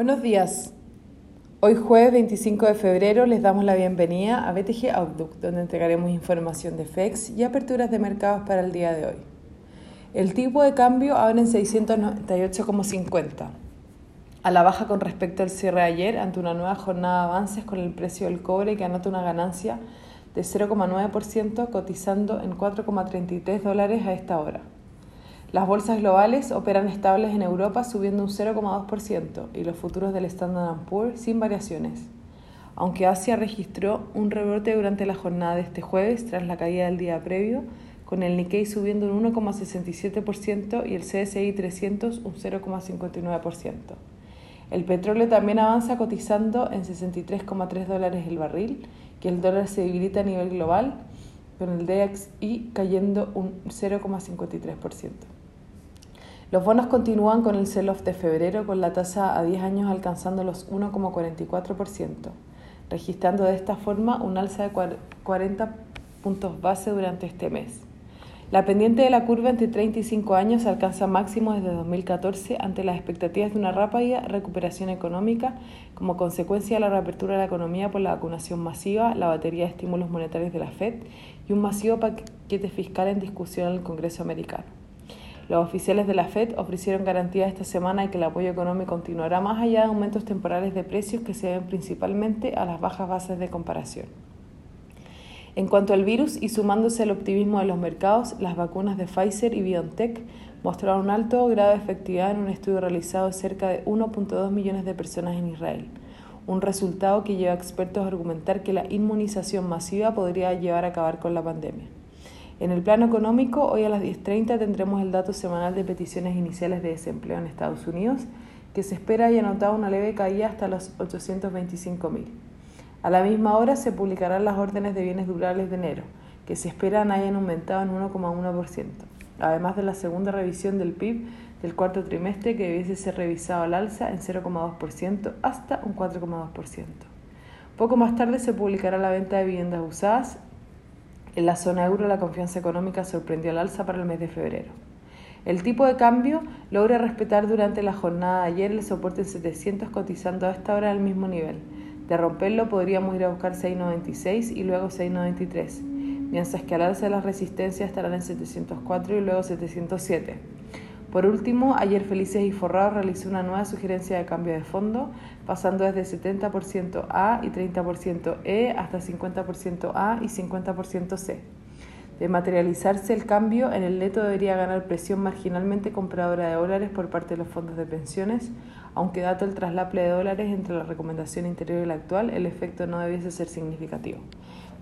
Buenos días. Hoy jueves 25 de febrero les damos la bienvenida a BTG Outlook, donde entregaremos información de FEX y aperturas de mercados para el día de hoy. El tipo de cambio abre en 698,50, a la baja con respecto al cierre ayer ante una nueva jornada de avances con el precio del cobre que anota una ganancia de 0,9% cotizando en 4,33 dólares a esta hora. Las bolsas globales operan estables en Europa subiendo un 0,2% y los futuros del Standard Poor's sin variaciones. Aunque Asia registró un rebote durante la jornada de este jueves tras la caída del día previo, con el Nikkei subiendo un 1,67% y el CSI 300 un 0,59%. El petróleo también avanza cotizando en 63,3 dólares el barril, que el dólar se debilita a nivel global, con el DXY cayendo un 0,53%. Los bonos continúan con el sell-off de febrero con la tasa a 10 años alcanzando los 1,44%, registrando de esta forma un alza de 40 puntos base durante este mes. La pendiente de la curva entre 35 años alcanza máximo desde 2014 ante las expectativas de una rápida recuperación económica como consecuencia de la reapertura de la economía por la vacunación masiva, la batería de estímulos monetarios de la Fed y un masivo paquete fiscal en discusión en el Congreso americano. Los oficiales de la Fed ofrecieron garantías esta semana de que el apoyo económico continuará más allá de aumentos temporales de precios que se deben principalmente a las bajas bases de comparación. En cuanto al virus y sumándose al optimismo de los mercados, las vacunas de Pfizer y BioNTech mostraron un alto grado de efectividad en un estudio realizado de cerca de 1.2 millones de personas en Israel, un resultado que lleva a expertos a argumentar que la inmunización masiva podría llevar a acabar con la pandemia. En el plano económico, hoy a las 10.30 tendremos el dato semanal de peticiones iniciales de desempleo en Estados Unidos, que se espera haya notado una leve caída hasta los 825.000. A la misma hora se publicarán las órdenes de bienes durables de enero, que se esperan hayan aumentado en 1,1%, además de la segunda revisión del PIB del cuarto trimestre que debiese ser revisado al alza en 0,2% hasta un 4,2%. Poco más tarde se publicará la venta de viviendas usadas en la zona euro la confianza económica sorprendió al alza para el mes de febrero. El tipo de cambio logra respetar durante la jornada de ayer el soporte en 700 cotizando a esta hora al mismo nivel. De romperlo podríamos ir a buscar 6.96 y luego 6.93, mientras que al alza las resistencias estarán en 704 y luego 707. Por último, ayer Felices y Forrado realizó una nueva sugerencia de cambio de fondo, pasando desde 70% A y 30% E hasta 50% A y 50% C. De materializarse el cambio, en el neto debería ganar presión marginalmente compradora de dólares por parte de los fondos de pensiones, aunque dato el traslaple de dólares entre la recomendación interior y la actual, el efecto no debiese ser significativo.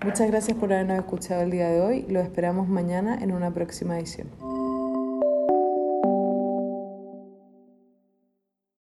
Muchas gracias por habernos escuchado el día de hoy. Lo esperamos mañana en una próxima edición.